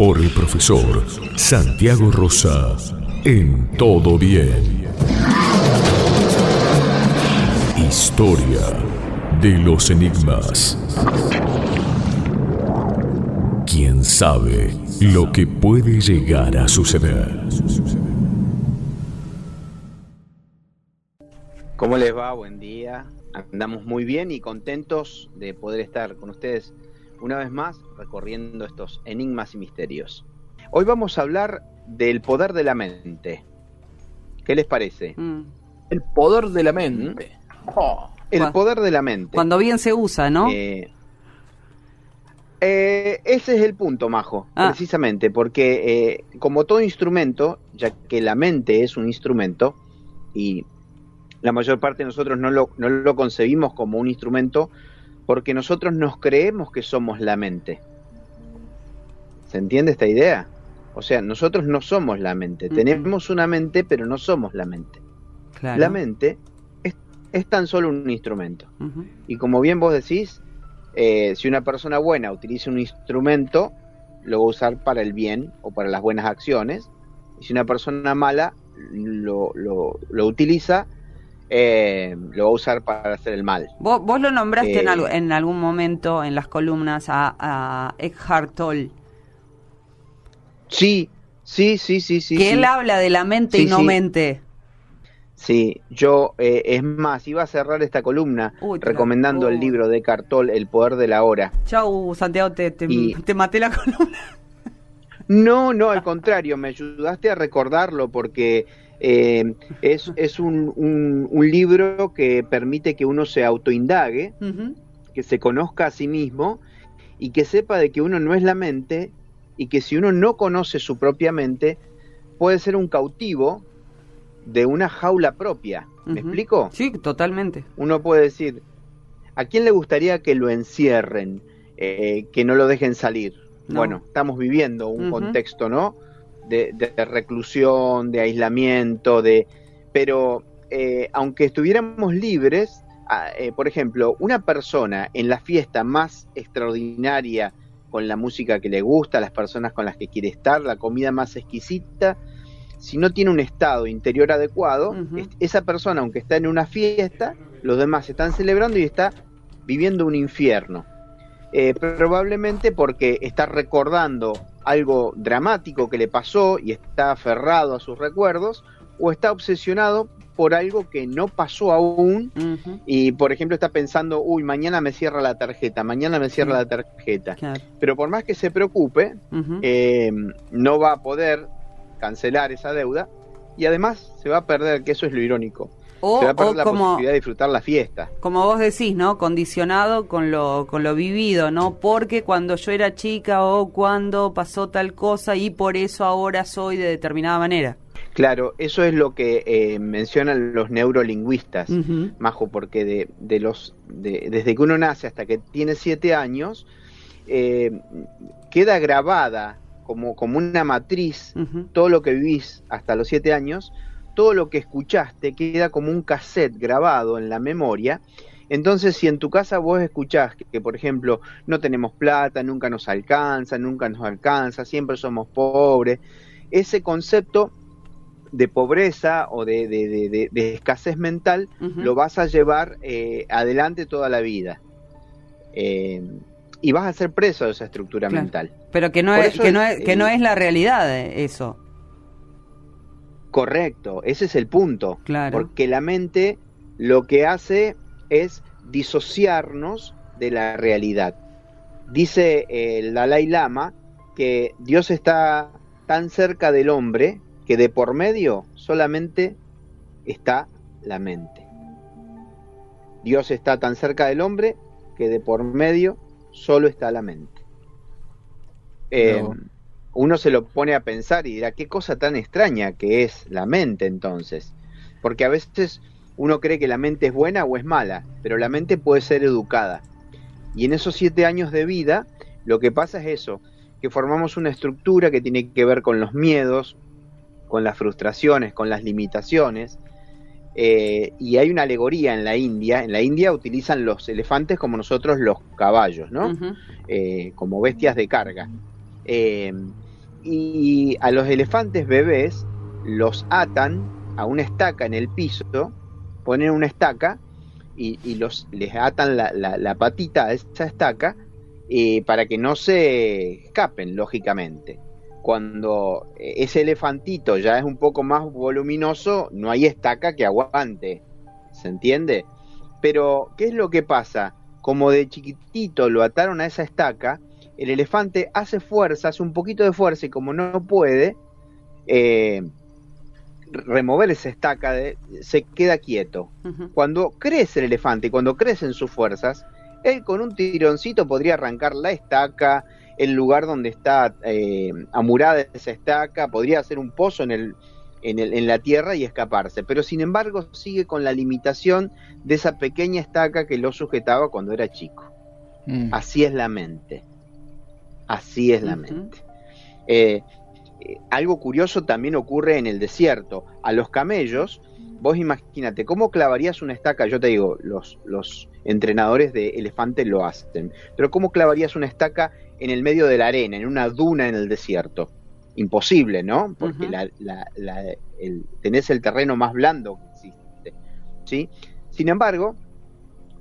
Por el profesor Santiago Rosa en Todo Bien. Historia de los Enigmas. ¿Quién sabe lo que puede llegar a suceder? ¿Cómo les va? Buen día. Andamos muy bien y contentos de poder estar con ustedes una vez más recorriendo estos enigmas y misterios. Hoy vamos a hablar del poder de la mente. ¿Qué les parece? Mm. El poder de la mente. Oh. El poder de la mente. Cuando bien se usa, ¿no? Eh, eh, ese es el punto, Majo, Ah. precisamente, porque eh, como todo instrumento, ya que la mente es un instrumento, y la mayor parte de nosotros no lo, no lo concebimos como un instrumento, porque nosotros nos creemos que somos la mente. ¿Se entiende esta idea? O sea, nosotros no somos la mente, tenemos una mente, pero no somos la mente. Claro. La mente es, es tan solo un instrumento. Y como bien vos decís, eh, si una persona buena utiliza un instrumento, lo va a usar para el bien o para las buenas acciones. Y si una persona mala lo, lo- lo utiliza, eh, lo va a usar para hacer el mal. Vos, vos lo nombraste en, Eh. en algún momento en las columnas a, a Eckhart Tolle, Sí, sí, sí, sí, sí. que sí. él habla de la mente Sí, y no sí. mente. Sí, yo, eh, es más, iba a cerrar esta columna Uy, recomendando el oh. libro de Cartol, El Poder de la Hora. Chau, Santiago, te, te, Y- te maté la columna. No, no, al contrario, me ayudaste a recordarlo porque eh, es, es un, un- un libro que permite que uno se autoindague, Ujú. que se conozca a sí mismo y que sepa de que uno no es la mente y que si uno no conoce su propia mente, puede ser un cautivo de una jaula propia. ¿Me explico? Sí, totalmente. Uno puede decir, ¿a quién le gustaría que lo encierren, eh, que no lo dejen salir? No. Bueno, estamos viviendo un contexto, ¿no? De, de reclusión, de aislamiento, de... Pero eh, aunque estuviéramos libres, ah, eh, por ejemplo, una persona en la fiesta más extraordinaria, con la música que le gusta, las personas con las que quiere estar, la comida más exquisita, si no tiene un estado interior adecuado, esa persona, aunque está en una fiesta, los demás están celebrando y está viviendo un infierno. Eh, probablemente porque está recordando algo dramático que le pasó y está aferrado a sus recuerdos, o está obsesionado por algo que no pasó aún y, por ejemplo, está pensando, uy, mañana me cierra la tarjeta, mañana me cierra la tarjeta. Claro. Pero por más que se preocupe, eh, no va a poder cancelar esa deuda y además se va a perder, que eso es lo irónico, o se va a o la como, posibilidad de disfrutar la fiesta. como vos decís, ¿no? Condicionado con lo, con lo vivido, ¿no? Porque cuando yo era chica o cuando pasó tal cosa y por eso ahora soy de determinada manera. Claro, eso es lo que eh, mencionan los neurolingüistas. Majo, porque de, de los, de- desde que uno nace hasta que tiene siete años, eh, queda grabada como, como una matriz todo lo que vivís hasta los siete años, todo lo que escuchaste queda como un cassette grabado en la memoria. Entonces, si en tu casa vos escuchás que, que, por ejemplo, no tenemos plata, nunca nos alcanza, nunca nos alcanza, siempre somos pobres, ese concepto de pobreza o de, de- de- de- de escasez mental lo vas a llevar eh, adelante toda la vida. Eh, y vas a ser preso de esa estructura Claro. mental. Pero que no, Por es, que, no es, que el- no es la realidad eh, eso. Correcto, ese es el punto. Claro. Porque la mente lo que hace es disociarnos de la realidad. Dice eh, el Dalai Lama que Dios está tan cerca del hombre que de por medio solamente está la mente. Dios está tan cerca del hombre que de por medio solo está la mente. Eh. Uno se lo pone a pensar y dirá, qué cosa tan extraña que es la mente entonces. Porque a veces uno cree que la mente es buena o es mala, pero la mente puede ser educada. Y en esos siete años de vida, lo que pasa es eso, que formamos una estructura que tiene que ver con los miedos, con las frustraciones, con las limitaciones. Eh, y hay una alegoría en la India. En la India utilizan los elefantes como nosotros los caballos, ¿no? Eh, como bestias de carga. Eh, y a los elefantes bebés los atan a una estaca en el piso, ponen una estaca y, los, les atan la, patita a esa estaca para que no se escapen, lógicamente. Cuando ese elefantito ya es un poco más voluminoso, no hay estaca que aguante, ¿se entiende? Pero, ¿qué es lo que pasa? Como de chiquitito lo ataron a esa estaca, el elefante hace fuerza, hace un poquito de fuerza y como no puede eh, remover esa estaca, se queda quieto. Cuando crece el elefante y cuando crecen sus fuerzas, él con un tironcito podría arrancar la estaca, el lugar donde está eh, amurada esa estaca, podría hacer un pozo en, el, en, la tierra y escaparse. Pero sin embargo sigue con la limitación de esa pequeña estaca que lo sujetaba cuando era chico. Mm. Así es la mente. Así es la mente. Eh, eh, algo curioso también ocurre en el desierto. A los camellos, vos imagínate, ¿cómo clavarías una estaca? Yo te digo, los, los entrenadores de elefante lo hacen, pero ¿cómo clavarías una estaca en el medio de la arena, en una duna en el desierto? Imposible, ¿no? Porque tenés el terreno más blando que existe. ¿sí? Sin embargo,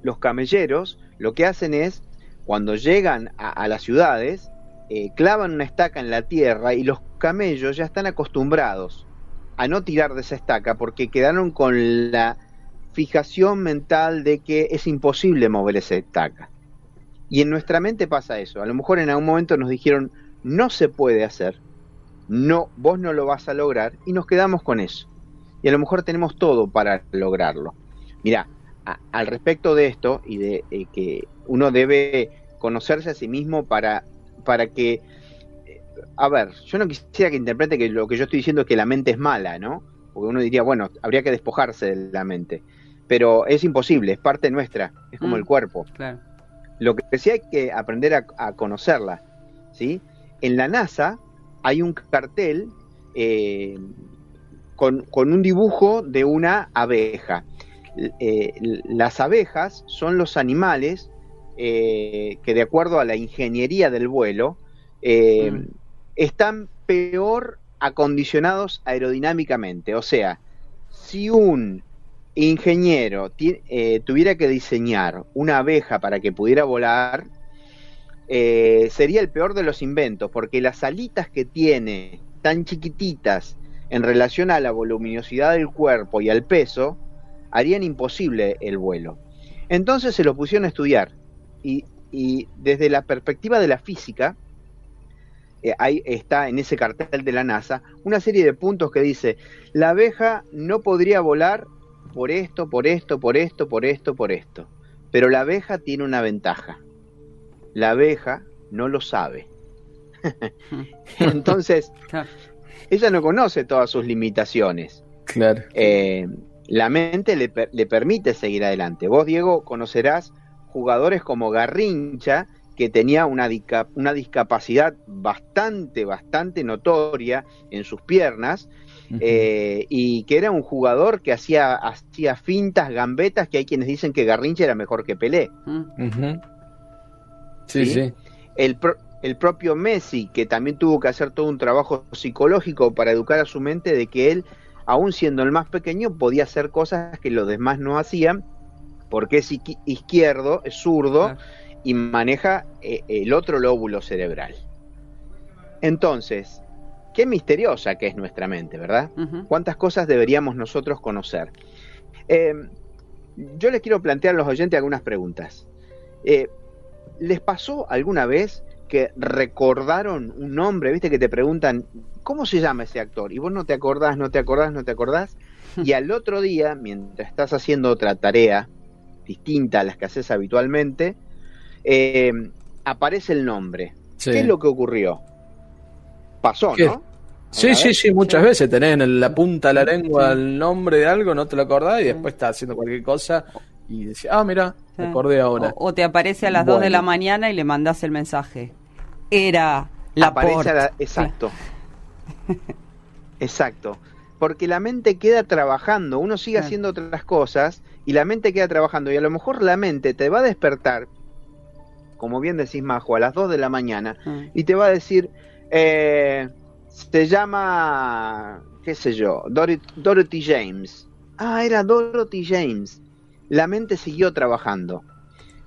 los camelleros lo que hacen es, cuando llegan a las ciudades, eh, clavan una estaca en la tierra y los camellos ya están acostumbrados a no tirar de esa estaca porque quedaron con la fijación mental de que es imposible mover esa estaca. Y en nuestra mente pasa eso. A lo mejor en algún momento nos dijeron, no se puede hacer, no, vos no lo vas a lograr, y nos quedamos con eso. Y a lo mejor tenemos todo para lograrlo. Mira, al respecto de esto y de eh, que uno debe conocerse a sí mismo para para que a ver, yo no quisiera que interprete que lo que yo estoy diciendo es que la mente es mala, ¿no? Porque uno diría, bueno, habría que despojarse de la mente. Pero es imposible, es parte nuestra, es como el mm, cuerpo. Lo que sí hay que aprender a, conocerla, ¿sí? En la NASA hay un cartel eh, con, un dibujo de una abeja. Eh, las abejas son los animales eh, que de acuerdo a la ingeniería del vuelo, eh, mm. están peor acondicionados aerodinámicamente. O sea, si un ingeniero eh, tuviera que diseñar una abeja para que pudiera volar, sería el peor de los inventos, porque las alitas que tiene tan chiquititas en relación a la voluminosidad del cuerpo y al peso, harían imposible el vuelo. Entonces se lo pusieron a estudiar y, desde la perspectiva de la física, eh, ahí está en ese cartel de la NASA una serie de puntos que dice, la abeja no podría volar por esto, por esto, por esto, por esto, por esto. Pero la abeja tiene una ventaja. La abeja no lo sabe. Entonces, ella no conoce todas sus limitaciones. Claro. Eh, la mente le, le, permite seguir adelante. Vos, Diego, conocerás jugadores como Garrincha, que tenía una, una discapacidad bastante, bastante notoria en sus piernas, eh, y que era un jugador que hacía, hacía fintas, gambetas, que hay quienes dicen que Garrincha era mejor que Pelé. sí, sí, El, el propio Messi, que también tuvo que hacer todo un trabajo psicológico para educar a su mente de que él, aún siendo el más pequeño, podía hacer cosas que los demás no hacían porque es izquierdo, es zurdo y maneja eh, el otro lóbulo cerebral. Entonces, qué misteriosa que es nuestra mente, ¿verdad? ¿Cuántas cosas deberíamos nosotros conocer? Eh, yo les quiero plantear a los oyentes algunas preguntas. Eh, ¿Les pasó alguna vez que recordaron un nombre? ¿Viste que te preguntan, ¿cómo se llama ese actor? Y vos no te acordás, no te acordás, no te acordás. Y al otro día, mientras estás haciendo otra tarea, distinta a las que haces habitualmente, eh, aparece el nombre. ¿Qué es lo que ocurrió? Pasó, ¿no? Sí, sí, sí, muchas veces tenés en la punta de la lengua el nombre de algo, no te lo acordás y después estás haciendo cualquier cosa y decís, ah, mira, me acordé ahora. O, te aparece a las 2 de la mañana y le mandás el mensaje. Era la aparece Exacto. Exacto. Porque la mente queda trabajando, uno sigue haciendo otras cosas y la mente queda trabajando y a lo mejor la mente te va a despertar, como bien decís Majo, a las 2 de la mañana ah. y te va a decir, eh, se llama, qué sé yo, Dorothy, James. Ah, era Dorothy James. La mente siguió trabajando.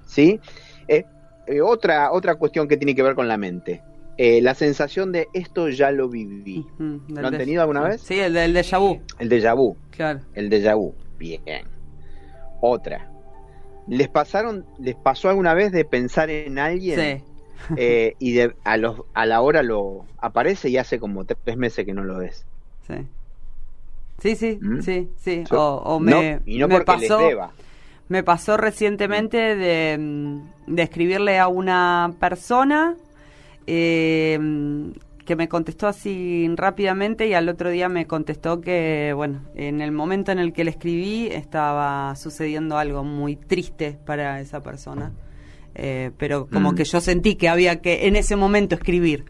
¿Sí? Eh, eh, otra, otra cuestión que tiene que ver con la mente. Eh, la sensación de esto ya lo viví. ¿Lo han tenido alguna vez? Sí, el del déjà vu. El déjà vu. Claro. El déjà vu. Bien. Otra. ¿Les pasaron, les pasó alguna vez de pensar en alguien sí. Eh, y de, a, los, a la hora lo aparece y hace como tres meses que no lo ves. Sí. Sí, sí, ¿Mm? sí, sí. O, me, y no me pasó, Me pasó recientemente de, mm, de escribirle a una persona eh, que me contestó así rápidamente y al otro día me contestó que, bueno, en el momento en el que le escribí estaba sucediendo algo muy triste para esa persona. Eh, pero como mm. que yo sentí que había que en ese momento escribir.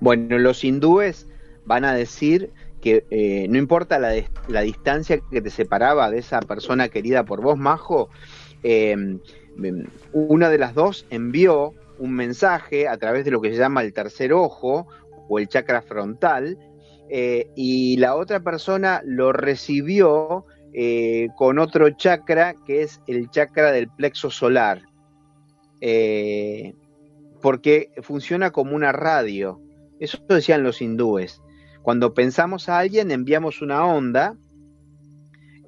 Bueno, los hindúes van a decir que eh, no importa la, la, distancia que te separaba de esa persona querida por vos, Majo, em, em, una de las dos envió un mensaje a través de lo que se llama el tercer ojo o el chakra frontal, eh, y la otra persona lo recibió eh, con otro chakra que es el chakra del plexo solar, eh, porque funciona como una radio. Eso decían los hindúes. Cuando pensamos a alguien enviamos una onda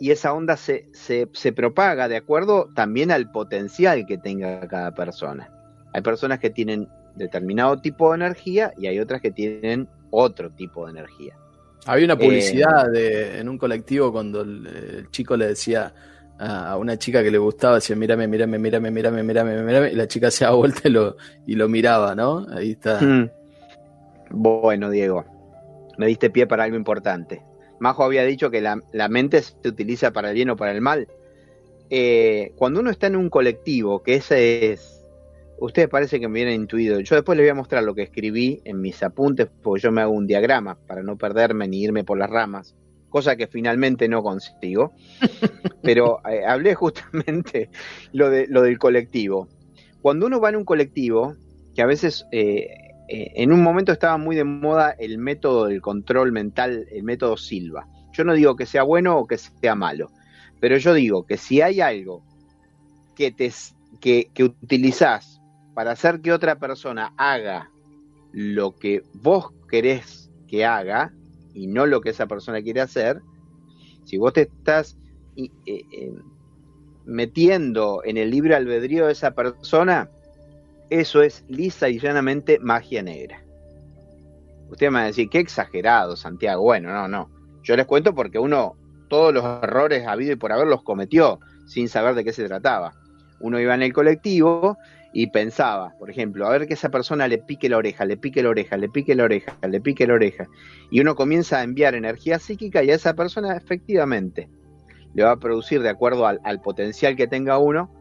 y esa onda se, se, propaga de acuerdo también al potencial que tenga cada persona. Hay personas que tienen determinado tipo de energía y hay otras que tienen otro tipo de energía. Había una publicidad de, en un colectivo cuando el, chico le decía a una chica que le gustaba, decía, mírame, mírame, mírame, mírame, mírame, mírame, y la chica se daba vuelta y lo, y lo miraba, ¿no? Ahí está. Hmm. Bueno, Diego, me diste pie para algo importante. Majo había dicho que la, mente se utiliza para el bien o para el mal. Eh, cuando uno está en un colectivo, que ese es ustedes parece que me vienen intuido. Yo después les voy a mostrar lo que escribí en mis apuntes, porque yo me hago un diagrama para no perderme ni irme por las ramas, cosa que finalmente no consigo. Pero eh, hablé justamente lo, de, lo del colectivo. Cuando uno va en un colectivo, que a veces eh, eh, en un momento estaba muy de moda el método del control mental, el método Silva. Yo no digo que sea bueno o que sea malo, pero yo digo que si hay algo que te que, que utilizás para hacer que otra persona haga lo que vos querés que haga y no lo que esa persona quiere hacer, si vos te estás eh, eh, metiendo en el libre albedrío de esa persona, eso es lisa y llanamente magia negra. Usted me va a decir, qué exagerado, Santiago. Bueno, no, no. Yo les cuento porque uno todos los errores habido y por haberlos cometió sin saber de qué se trataba. Uno iba en el colectivo y pensaba, por ejemplo, a ver que esa persona le pique la oreja, le pique la oreja, le pique la oreja, le pique la oreja, y uno comienza a enviar energía psíquica y a esa persona efectivamente le va a producir, de acuerdo al, potencial que tenga uno,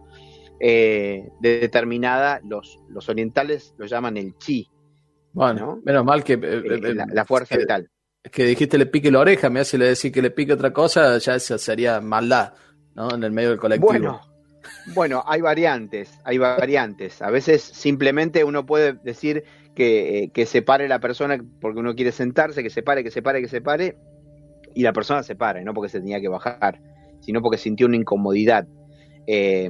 eh, de determinada, los, los orientales lo llaman el chi. Bueno, menos mal que... Eh, eh, la, fuerza que, vital. Que dijiste le pique la oreja, me hace le decir que le pique otra cosa, ya eso sería maldad, ¿no? En el medio del colectivo. Bueno, bueno, hay variantes, hay variantes. A veces simplemente uno puede decir que, eh, que se pare la persona porque uno quiere sentarse, que se pare, que se pare, que se pare, y la persona se para, no porque se tenía que bajar, sino porque sintió una incomodidad. Eh,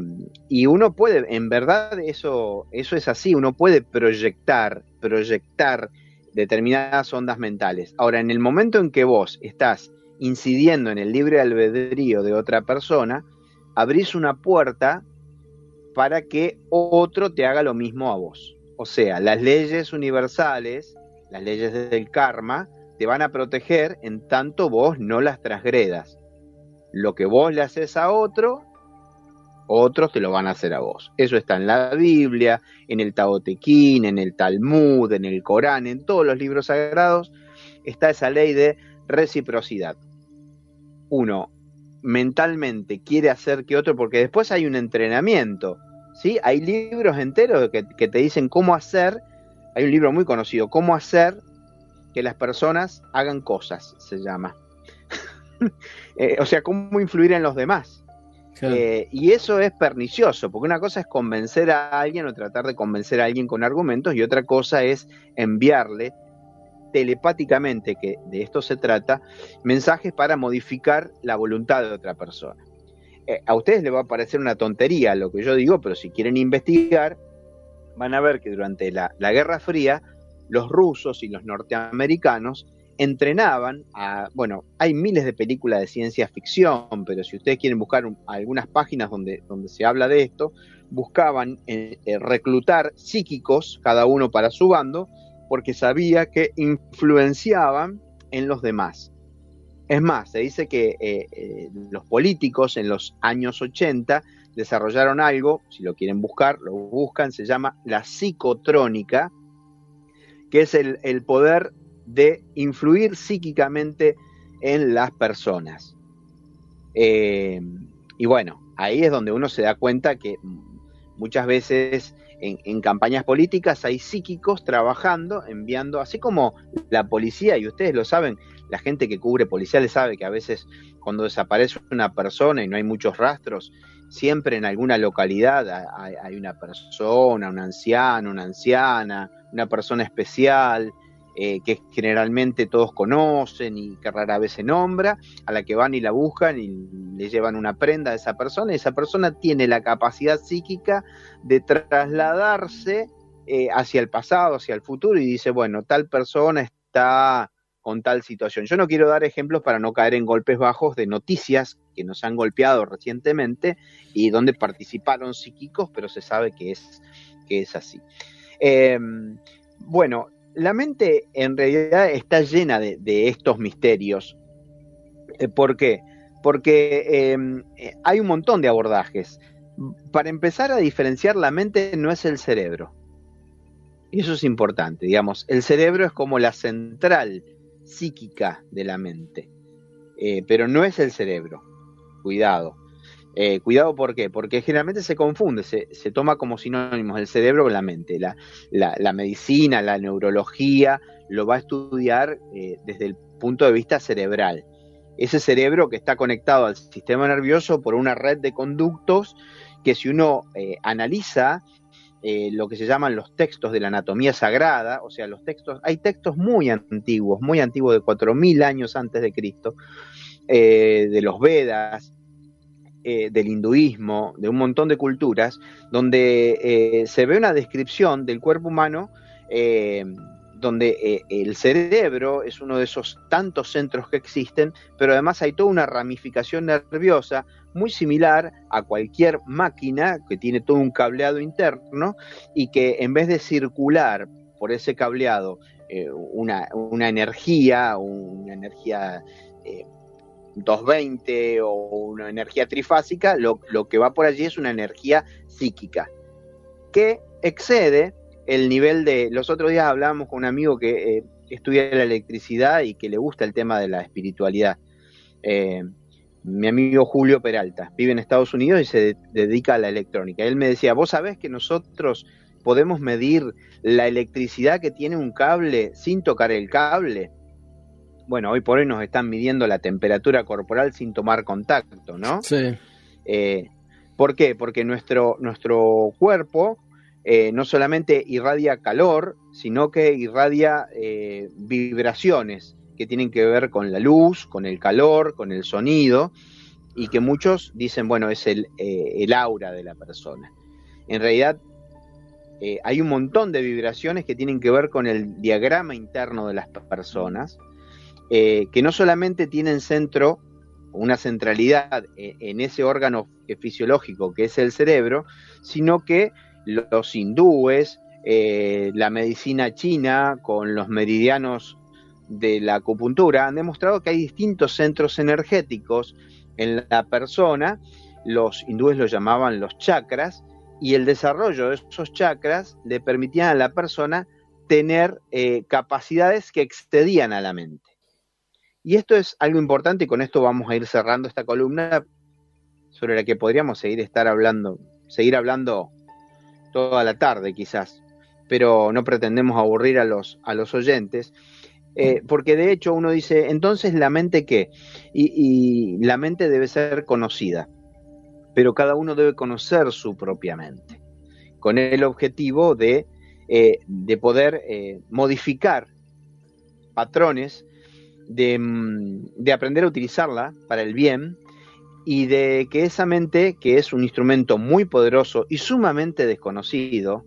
y uno puede, en verdad eso, eso es así, uno puede proyectar, proyectar determinadas ondas mentales. Ahora, en el momento en que vos estás incidiendo en el libre albedrío de otra persona, abrís una puerta para que otro te haga lo mismo a vos. O sea, las leyes universales, las leyes del karma, te van a proteger en tanto vos no las transgredas. Lo que vos le haces a otro, otros te lo van a hacer a vos. Eso está en la Biblia, en el Taotequín, en el Talmud, en el Corán, en todos los libros sagrados, está esa ley de reciprocidad. Uno mentalmente quiere hacer que otro, porque después hay un entrenamiento, ¿sí? Hay libros enteros que, que te dicen cómo hacer, hay un libro muy conocido, cómo hacer que las personas hagan cosas, se llama. Eh, o sea, cómo influir en los demás. Eh, y eso es pernicioso, porque una cosa es convencer a alguien o tratar de convencer a alguien con argumentos y otra cosa es enviarle telepáticamente, que de esto se trata, mensajes para modificar la voluntad de otra persona. Eh, a ustedes les va a parecer una tontería lo que yo digo, pero si quieren investigar, van a ver que durante la Guerra Fría, los rusos y los norteamericanos entrenaban a, bueno, hay miles de películas de ciencia ficción, pero si ustedes quieren buscar algunas páginas donde, donde se habla de esto, buscaban eh, eh, reclutar psíquicos, cada uno para su bando, porque sabía que influenciaban en los demás. Es más, se dice que eh, los políticos en los años 80 desarrollaron algo, si lo quieren buscar, lo buscan, se llama la psicotrónica, que es el, el poder de influir psíquicamente en las personas. Eh, y bueno, ahí es donde uno se da cuenta que muchas veces en, campañas políticas hay psíquicos trabajando, enviando, así como la policía, y ustedes lo saben, la gente que cubre policiales sabe que a veces cuando desaparece una persona y no hay muchos rastros, siempre en alguna localidad hay, hay una persona, un anciano, una anciana, una persona especial, eh, que generalmente todos conocen y que rara vez se nombra, a la que van y la buscan y le llevan una prenda a esa persona, y esa persona tiene la capacidad psíquica de trasladarse eh, hacia el pasado, hacia el futuro, y dice, bueno, tal persona está con tal situación. Yo no quiero dar ejemplos para no caer en golpes bajos de noticias que nos han golpeado recientemente y donde participaron psíquicos, pero se sabe que es, que es así. Em, bueno, la mente en realidad está llena de, estos misterios. Eh, ¿Por qué? Porque em, eh, hay un montón de abordajes. Para empezar a diferenciar, la mente no es el cerebro. Y eso es importante, digamos. El cerebro es como la central psíquica de la mente. Eh, pero no es el cerebro. Cuidado. Eh, cuidado, ¿por qué? Porque generalmente se confunde, se, toma como sinónimos el cerebro con la mente. La, medicina, la neurología lo va a estudiar eh, desde el punto de vista cerebral. Ese cerebro que está conectado al sistema nervioso por una red de conductos que si uno eh, analiza lo que se llaman los textos de la anatomía sagrada, o sea, los textos, hay textos muy antiguos, muy antiguos de 4.000 años antes de Cristo, de los Vedas, eh, del hinduismo, de un montón de culturas, donde eh, se ve una descripción del cuerpo humano eh, donde el cerebro es uno de esos tantos centros que existen, pero además hay toda una ramificación nerviosa muy similar a cualquier máquina que tiene todo un cableado interno y que en vez de circular por ese cableado una, una, energía, una energía 220 o una energía trifásica, lo, que va por allí es una energía psíquica que excede el nivel de... Los otros días hablábamos con un amigo que eh, estudia la electricidad y que le gusta el tema de la espiritualidad. Eh, mi amigo Julio Peralta vive en Estados Unidos y se dedica a la electrónica. Él me decía, vos sabés que nosotros podemos medir la electricidad que tiene un cable sin tocar el cable bueno, hoy por hoy nos están midiendo la temperatura corporal sin tomar contacto, ¿no? Sí. Eh, ¿Por qué? Porque nuestro, nuestro cuerpo eh, no solamente irradia calor, sino que irradia eh, vibraciones que tienen que ver con la luz, con el calor, con el sonido, y que muchos dicen, bueno, es el, el aura de la persona. En realidad, hay un montón de vibraciones que tienen que ver con el diagrama interno de las personas, eh, que no solamente tienen centro, una centralidad eh, en ese órgano fisiológico que es el cerebro, sino que los hindúes, eh, la medicina china con los meridianos de la acupuntura han demostrado que hay distintos centros energéticos en la persona los hindúes lo llamaban los chakras, y el desarrollo de esos chakras le permitían a la persona tener eh, capacidades que excedían a la mente. Y esto es algo importante y con esto vamos a ir cerrando esta columna sobre la que podríamos seguir estar hablando, seguir hablando toda la tarde quizás, pero no pretendemos aburrir a los, a los oyentes, eh, porque de hecho uno dice, entonces la mente qué? Y, la mente debe ser conocida, pero cada uno debe conocer su propia mente, con el objetivo de, eh, de poder eh, modificar patrones, de, mm, de aprender a utilizarla para el bien, y de que esa mente, que es un instrumento muy poderoso y sumamente desconocido,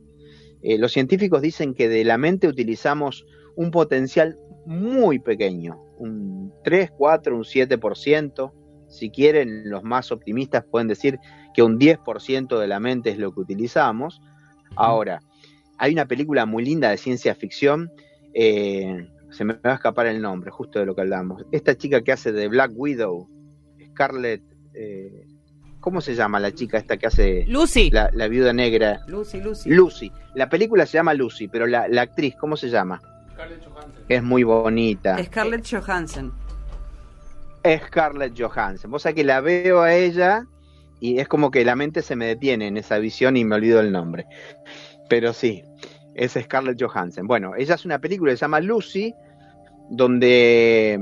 eh, los científicos dicen que de la mente utilizamos un potencial muy pequeño, un 3, 4, un 7%, si quieren los más optimistas pueden decir que un 10% de la mente es lo que utilizamos. Ahora, hay una película muy linda de ciencia ficción, eh, se me va a escapar el nombre, justo de lo que hablamos. Esta chica que hace de Black Widow, Scarlett eh, ¿Cómo se llama la chica esta que hace Lucy. La, viuda negra? Lucy, Lucy. Lucy. La película se llama Lucy, pero la, actriz, ¿cómo se llama? Scarlett Johansson. Es muy bonita. Scarlett Johansson. Scarlett Johansson. Vos sabés que la veo a ella y es como que la mente se me detiene en esa visión y me olvido el nombre. Pero sí, es Scarlett Johansson. Bueno, ella es una película que se llama Lucy, donde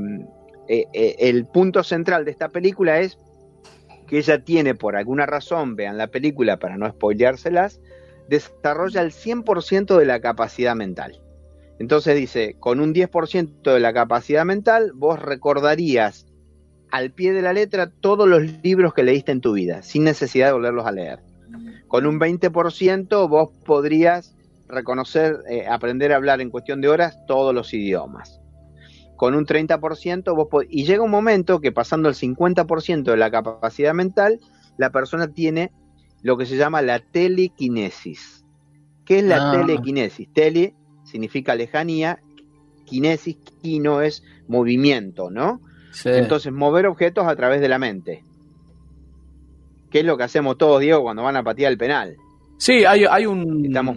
eh, eh, el punto central de esta película es que ella tiene por alguna razón, vean la película para no spoileárselas, desarrolla el 100% de la capacidad mental. Entonces dice, con un 10% de la capacidad mental, vos recordarías al pie de la letra todos los libros que leíste en tu vida, sin necesidad de volverlos a leer. Con un 20% vos podrías reconocer, eh, aprender a hablar en cuestión de horas todos los idiomas con un 30%, vos y llega un momento que pasando el 50% de la capacidad mental, la persona tiene lo que se llama la telequinesis. ¿Qué es la ah. telequinesis? Tele significa lejanía, kinesis, kino es movimiento, ¿no? Entonces, mover objetos a través de la mente. ¿Qué es lo que hacemos todos, Diego, cuando van a patear el penal? Sí, hay, hay un... Estamos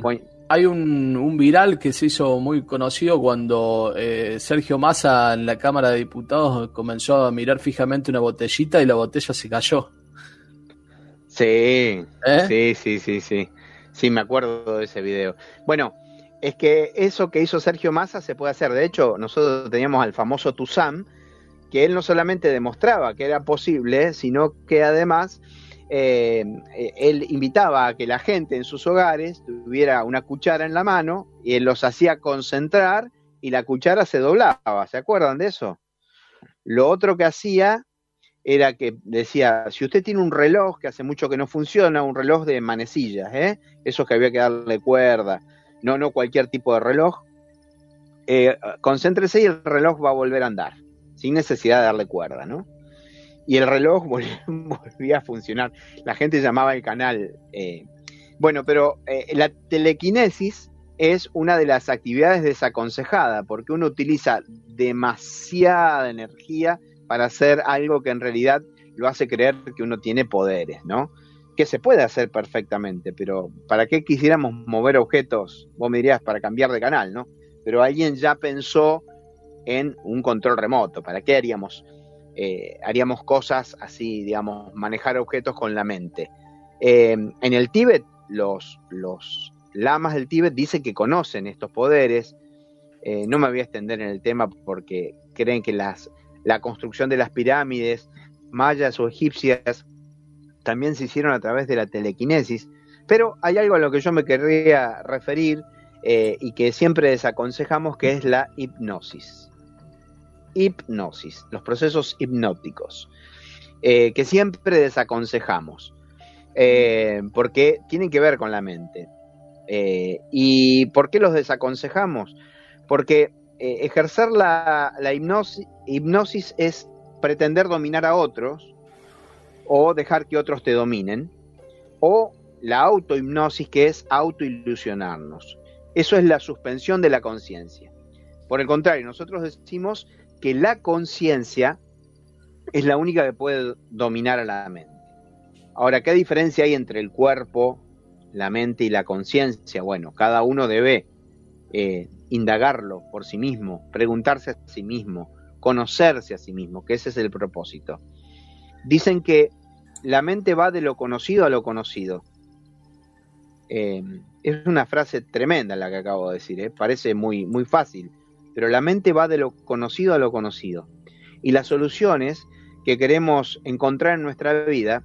hay un, viral que se hizo muy conocido cuando eh, Sergio Massa en la Cámara de Diputados comenzó a mirar fijamente una botellita y la botella se cayó. Sí, ¿Eh? sí, sí, sí, sí. Sí, me acuerdo de ese video. Bueno, es que eso que hizo Sergio Massa se puede hacer. De hecho, nosotros teníamos al famoso Tuzán, que él no solamente demostraba que era posible, sino que además eh, él invitaba a que la gente en sus hogares tuviera una cuchara en la mano y él los hacía concentrar y la cuchara se doblaba. ¿Se acuerdan de eso? Lo otro que hacía era que decía, si usted tiene un reloj que hace mucho que no funciona, un reloj de manecillas, ¿eh? esos que había que darle cuerda, no, no cualquier tipo de reloj, eh, concéntrese y el reloj va a volver a andar, sin necesidad de darle cuerda, ¿no? Y el reloj volvía a funcionar. La gente llamaba el canal. Eh, bueno, pero eh, la telequinesis es una de las actividades desaconsejada porque uno utiliza demasiada energía para hacer algo que en realidad lo hace creer que uno tiene poderes, ¿no? Que se puede hacer perfectamente, pero ¿para qué quisiéramos mover objetos? Vos me dirías para cambiar de canal, ¿no? Pero alguien ya pensó en un control remoto, ¿para qué haríamos eh, haríamos cosas así, digamos, manejar objetos con la mente. Eh, en el Tíbet, los, lamas del Tíbet dicen que conocen estos poderes. Eh, no me voy a extender en el tema porque creen que las, la construcción de las pirámides mayas o egipcias también se hicieron a través de la telequinesis. Pero hay algo a lo que yo me querría referir y que siempre desaconsejamos, que es la hipnosis hipnosis, los procesos hipnóticos, eh, que siempre desaconsejamos, eh, porque tienen que ver con la mente. Eh, ¿Y por qué los desaconsejamos? Porque ejercer la, hipnosis, hipnosis es pretender dominar a otros o dejar que otros te dominen, o la autohipnosis que es autoilusionarnos. Eso es la suspensión de la conciencia. Por el contrario, nosotros decimos que la conciencia es la única que puede dominar a la mente. Ahora, ¿qué diferencia hay entre el cuerpo, la mente y la conciencia? Bueno, cada uno debe eh, indagarlo por sí mismo, preguntarse a sí mismo, conocerse a sí mismo, que ese es el propósito. Dicen que la mente va de lo conocido a lo conocido. Eh, es una frase tremenda la que acabo de decir, ¿eh? parece muy, muy fácil, pero la mente va de lo conocido a lo conocido. Y las soluciones que queremos encontrar en nuestra vida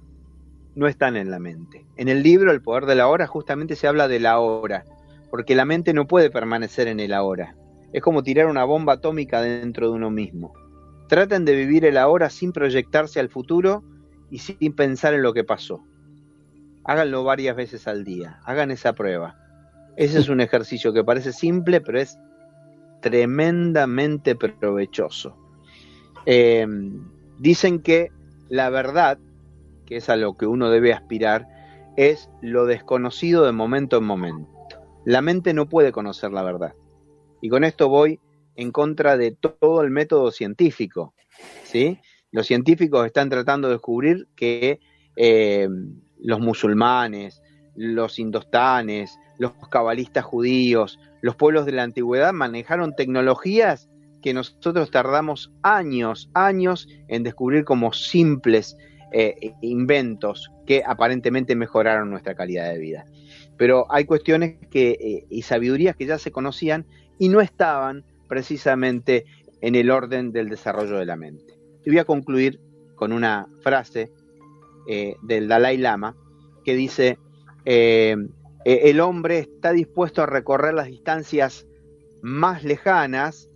no están en la mente. En el libro El poder de la hora justamente se habla de la hora, porque la mente no puede permanecer en el ahora. Es como tirar una bomba atómica dentro de uno mismo. Traten de vivir el ahora sin proyectarse al futuro y sin pensar en lo que pasó. Háganlo varias veces al día, hagan esa prueba. Ese es un ejercicio que parece simple, pero es tremendamente provechoso. Em, dicen que la verdad, que es a lo que uno debe aspirar, es lo desconocido de momento en momento. La mente no puede conocer la verdad. Y con esto voy en contra de todo el método científico. ¿sí? Los científicos están tratando de descubrir que eh, los musulmanes, los indostanes, los cabalistas judíos, los pueblos de la antigüedad manejaron tecnologías que nosotros tardamos años, años en descubrir como simples eh, inventos que aparentemente mejoraron nuestra calidad de vida. Pero hay cuestiones que, eh, y sabidurías que ya se conocían y no estaban precisamente en el orden del desarrollo de la mente. Y voy a concluir con una frase eh, del Dalai Lama que dice, el hombre está dispuesto a recorrer las distancias más lejanas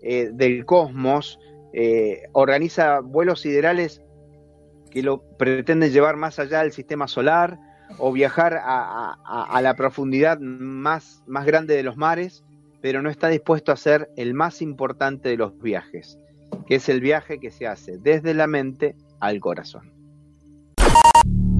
eh, del cosmos, organiza vuelos siderales que lo pretenden llevar más allá del sistema solar o viajar a, a la profundidad más, más grande de los mares pero no está dispuesto a hacer el más importante de los viajes, que es el viaje que se hace desde la mente al corazón.